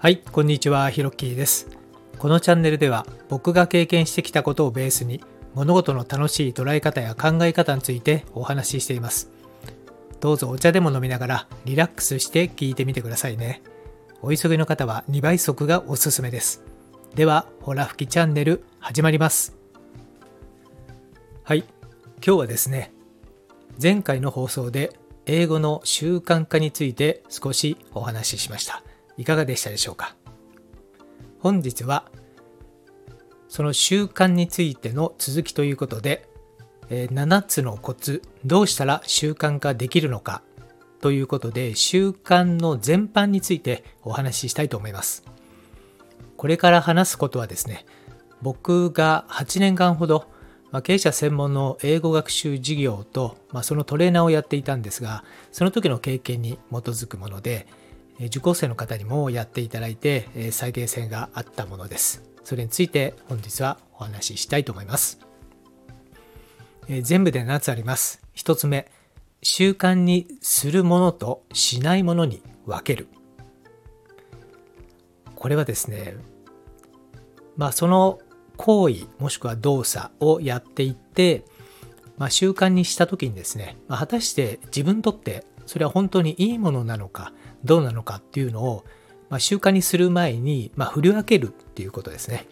はい、こんにちは、ひろっきーです。このチャンネルでは僕が経験してきたことをベースに物事の楽しい捉え方や考え方についてお話ししています。どうぞお茶でも飲みながらリラックスして聞いてみてくださいね。お急ぎの方は2倍速がおすすめです。では、ほら吹きチャンネル始まります。はい、今日はですね、前回の放送で英語の習慣化について少しお話ししました。いかがでしたでしょうか？本日はその習慣についての続きということで、7つのコツどうしたら習慣化できるのかということで習慣の全般についてお話ししたいと思います。これから話すことはですね僕が8年間ほどま経営者専門の英語学習事業と、まあ、そのトレーナーをやっていたんですがその時の経験に基づくもので受講生の方にもやっていただいて再現性があったものです。それについて本日はお話ししたいと思います。全部で7つあります。1つ目習慣にするものとしないものに分ける。これはですねまあその行為もしくは動作をやっていって、まあ、習慣にした時にですね、まあ果たして自分にとってそれは本当にいいものなのかどうなのかっていうのを、まあ、習慣にする前に、まあ、振り分けるっていうことですね。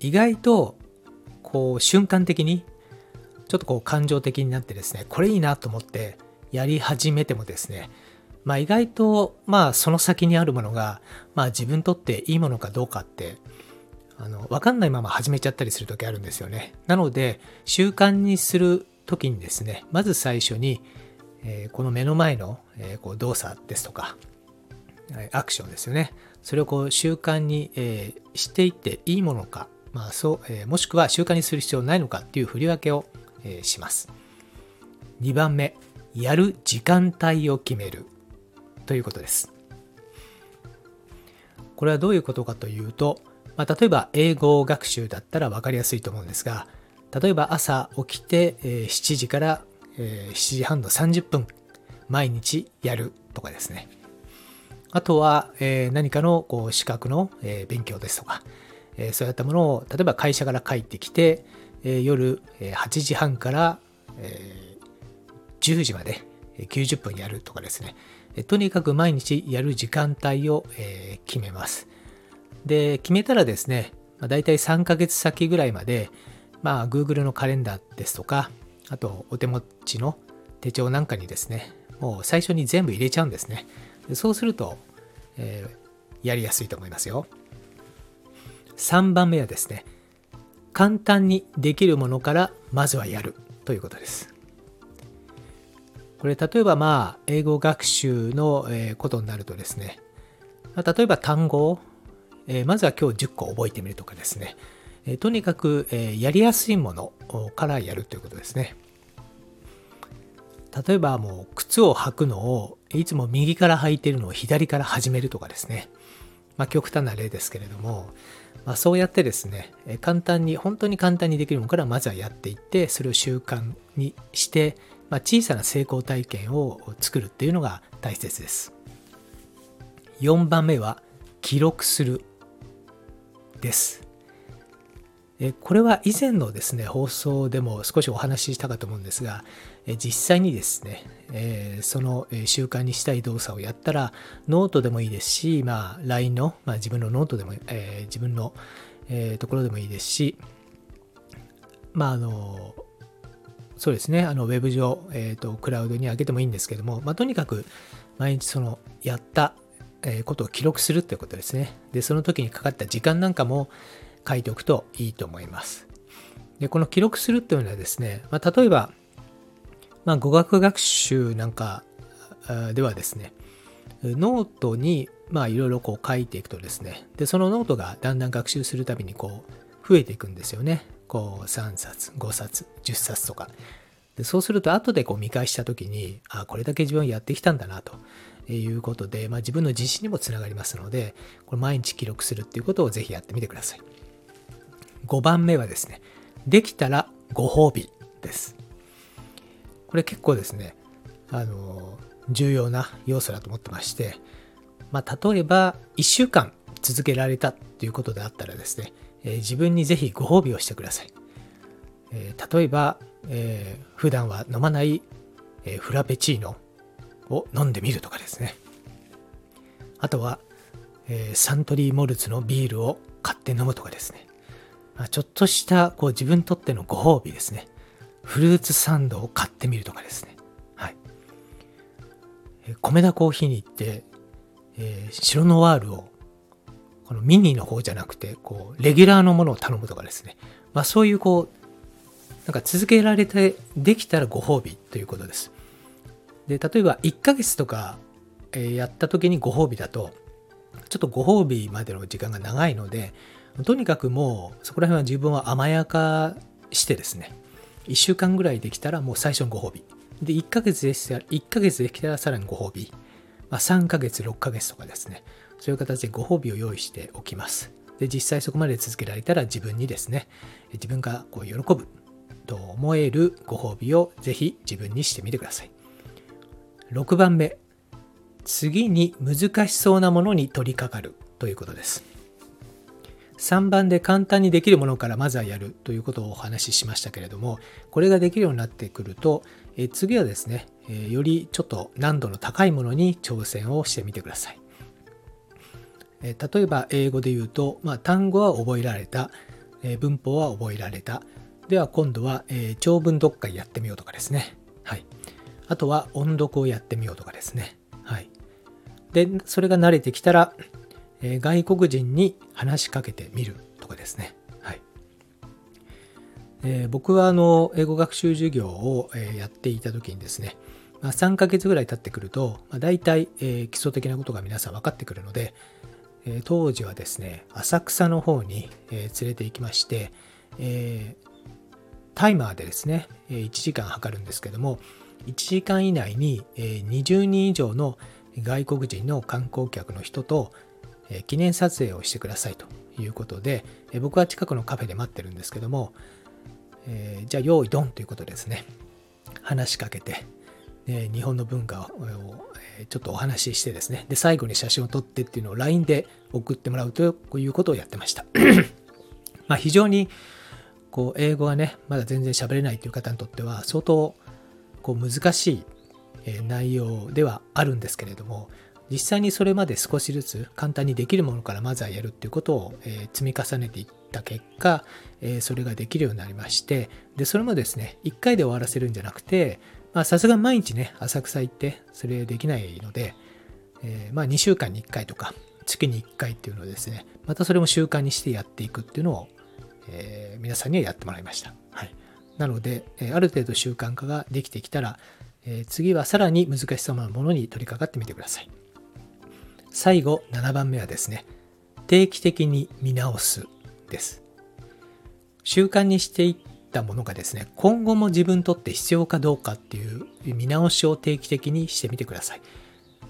意外とこう瞬間的にちょっとこう感情的になってですねこれいいなと思ってやり始めてもですねまあ意外とまあその先にあるものがまあ自分にとっていいものかどうかってあの分かんないまま始めちゃったりする時あるんですよね。なので習慣にする時にですねまず最初に、えーこの目の前の、えーこう動作ですとかアクションですよね。それをこう習慣に、えーしていっていいものか、まあそうえーもしくは習慣にする必要ないのかっていう振り分けを、えーします。2番目やる時間帯を決める。ということです。これはどういうことかというと、まあ、例えば英語学習だったら分かりやすいと思うんですが例えば朝起きて、え7時から、え7時半の30分毎日やるとかですね。あとは、えー何かのこう資格の、えー勉強ですとか、えーそういったものを例えば会社から帰ってきて、え夜、え8時半から、え10時まで90分やるとかですね、えとにかく毎日やる時間帯を、え決めます。で決めたらですね、まあ、大体3ヶ月先ぐらいまで、まあ、Google のカレンダーですとかあとお手持ちの手帳なんかにですねもう最初に全部入れちゃうんですね。そうすると、えーやりやすいと思いますよ。3番目はですね簡単にできるものからまずはやるということです。これ例えばまあ英語学習のことになるとですねま例えば単語をえまずは今日10個覚えてみるとかですね。えとにかくえやりやすいものからやるということですね。例えばもう靴を履くのをいつも右から履いてるのを左から始めるとかですね。まあ極端な例ですけれども、まあ、そうやってですね、簡単に、本当に簡単にできるものからまずはやっていって、それを習慣にして、まあ、小さな成功体験を作るっていうのが大切です。4番目は記録するです。これは以前のですね放送でも少しお話ししたかと思うんですが実際にですね、その習慣にしたい動作をやったらノートでもいいですし、まあ、LINE の、まあ、自分のノートでも、え自分の、えところでもいいですしまああのそうですねあのウェブ上、えーとクラウドに上げてもいいんですけども、まあ、とにかく毎日そのやったことを記録するってことですね。でその時にかかった時間なんかも書いておくといいと思います。で、この記録するっていうのはですね、まあ、例えば、まあ、語学学習なんかではですね、ノートにまあいろいろこう書いていくとですね、で、そのノートがだんだん学習するたびにこう増えていくんですよね。こう3冊、5冊、10冊とか。でそうすると後でこう見返した時に、あ、これだけ自分やってきたんだなということで、まあ、自分の自信にもつながりますので、これ毎日記録するっていうことをぜひやってみてください。5番目はですね、できたらご褒美です。これ結構ですね、あの、重要な要素だと思ってまして、まあ、例えば1週間続けられたということであったらですね、えー、自分にぜひご褒美をしてください。えー、例えば、えー、普段は飲まない、えー、フラペチーノを飲んでみるとかですね。あとは、えー、サントリーモルツのビールを買って飲むとかですね。ま、ちょっとしたこう自分にとってのご褒美ですね。フルーツサンドを買ってみるとかですね。はい。えー、米田コーヒーに行って、えー、白ノワールをこのミニの方じゃなくて、こう、レギュラーのものを頼むとかですね。まあそういうこう、なんか続けられてできたらご褒美ということです。で、例えば1ヶ月とか、えやった時にご褒美だと、ちょっとご褒美までの時間が長いので、とにかくもうそこら辺は自分は甘やかしてですね、1週間ぐらいできたらもう最初のご褒美。で、1ヶ月でしたら、1ヶ月できたらさらにご褒美。まあ、3ヶ月、6ヶ月とかですね、そういう形でご褒美を用意しておきます。で、実際そこまで続けられたら自分にですね、自分がこう喜ぶと思えるご褒美をぜひ自分にしてみてください。6番目、次に難しそうなものに取り掛かるということです。3番で簡単にできるものからまずはやるということをお話ししましたけれども、これができるようになってくると、え次はですね、えよりちょっと難度の高いものに挑戦をしてみてください。え例えば英語で言うと、まあ、単語は覚えられた、え文法は覚えられた、では今度は、え、長文読解やってみようとかですね。はい。あとは音読をやってみようとかですね。はい。で、それが慣れてきたら、えー、外国人に話しかけてみるとかですね。はい。えー、僕はあの、英語学習授業を、えやっていた時にですね、まあ、3ヶ月ぐらい経ってくると、まあ、大体、え基礎的なことが皆さん分かってくるので、え当時はですね、浅草の方に、え連れて行きまして、え、タイマーでですね、え1時間測るんですけども、1時間以内に20人以上の外国人の観光客の人と記念撮影をしてくださいということで、僕は近くのカフェで待ってるんですけどもえ、じゃあ用意ドンということですね、話しかけて、日本の文化をちょっとお話ししてですね、で、最後に写真を撮ってっていうのを LINE で送ってもらうということをやってました。まあ非常にこう英語がねまだ全然喋れないという方にとっては相当こう難しい内容ではあるんですけれども実際にそれまで少しずつ簡単にできるものからまずはやるっていうことを、え積み重ねていった結果、えそれができるようになりましてでそれもですね1回で終わらせるんじゃなくてさすが毎日ね浅草行ってそれできないので、え、まあ2週間に1回とか月に1回っていうのをですねまたそれも習慣にしてやっていくっていうのをえ、皆さんにはやってもらいました。はい、なので、えある程度習慣化ができてきたら、え次はさらに難しそうなものに取り掛かってみてください。最後、7番目はですね、定期的に見直すです。習慣にしていったものがですね、今後も自分にとって必要かどうかっていう見直しを定期的にしてみてください。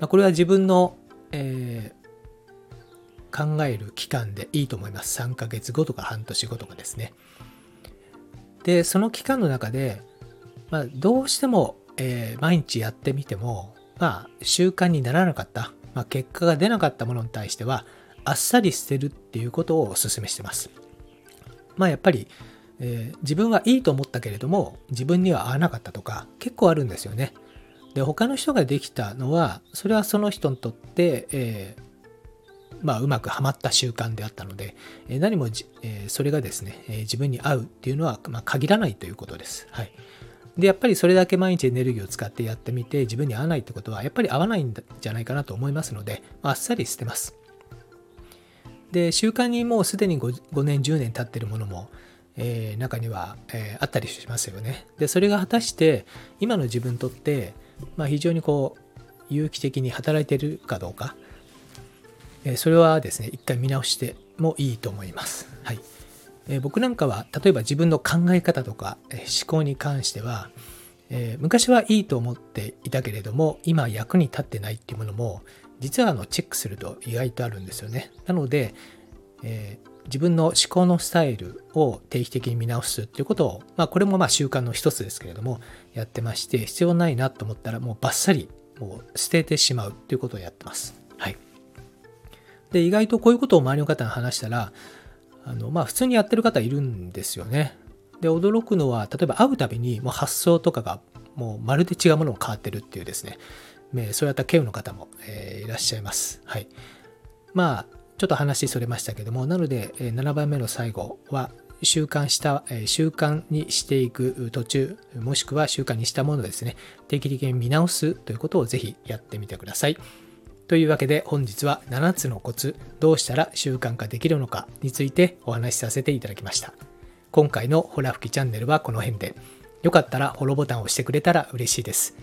まあこれは自分の、え考える期間でいいと思います。3ヶ月後とか半年後とかですね。で、その期間の中で、まあ、どうしても、えー、毎日やってみても、まあ、習慣にならなかった、まあ、結果が出なかったものに対しては、あっさり捨てるっていうことをお勧めしてます。まあ、やっぱり、えー、自分はいいと思ったけれども、自分には合わなかったとか、結構あるんですよね。で、他の人ができたのは、それはその人にとって、えー、まあ、うまくはまった習慣であったので、え何もえそれがですね、え自分に合うっていうのは、ま限らないということです。はい。で、やっぱりそれだけ毎日エネルギーを使ってやってみて、自分に合わないってことは、やっぱり合わないんじゃないかなと思いますので、あっさり捨てます。で、習慣にもうすでに 5, 5年、10年経ってるものも、えー、中には、えー、あったりしますよね。で、それが果たして、今の自分にとって、まあ、非常にこう、有機的に働いてるかどうか、えそれはですね、一回見直してもいいと思います。はい。え僕なんかは、例えば自分の考え方とか、え思考に関しては、え、昔はいいと思っていたけれども、今役に立ってないっていうものも、実はあのチェックすると意外とあるんですよね。なので、えー、自分の思考のスタイルを定期的に見直すっていうことを、まあこれもまあ習慣の一つですけれども、やってまして、必要ないなと思ったらもうバッサリもう捨ててしまうっていうことをやってます。はい。で、意外とこういうことを周りの方に話したら、あの、まあ普通にやってる方いるんですよね。で、驚くのは、例えば会うたびにもう発想とかがもうまるで違うものを変わってるっていうですね、そういった経由の方も、えー、いらっしゃいます。はい。まあ、ちょっと話それましたけども、なので、7番目の最後は、習慣した、習慣にしていく途中、もしくは習慣にしたものですね、定期的に見直すということをぜひやってみてください。というわけで本日は7つのコツ、どうしたら習慣化できるのかについてお話しさせていただきました。今回のホラ吹きチャンネルはこの辺で。よかったらフォローボタンを押してくれたら嬉しいです。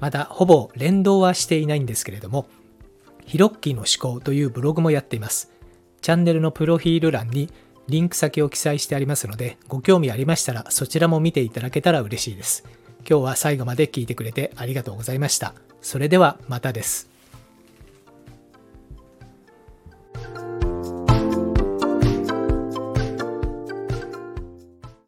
まだほぼ連動はしていないんですけれども、ヒロッキーの思考というブログもやっています。チャンネルのプロフィール欄にリンク先を記載してありますので、ご興味ありましたらそちらも見ていただけたら嬉しいです。今日は最後まで聞いてくれてありがとうございました。それではまたです。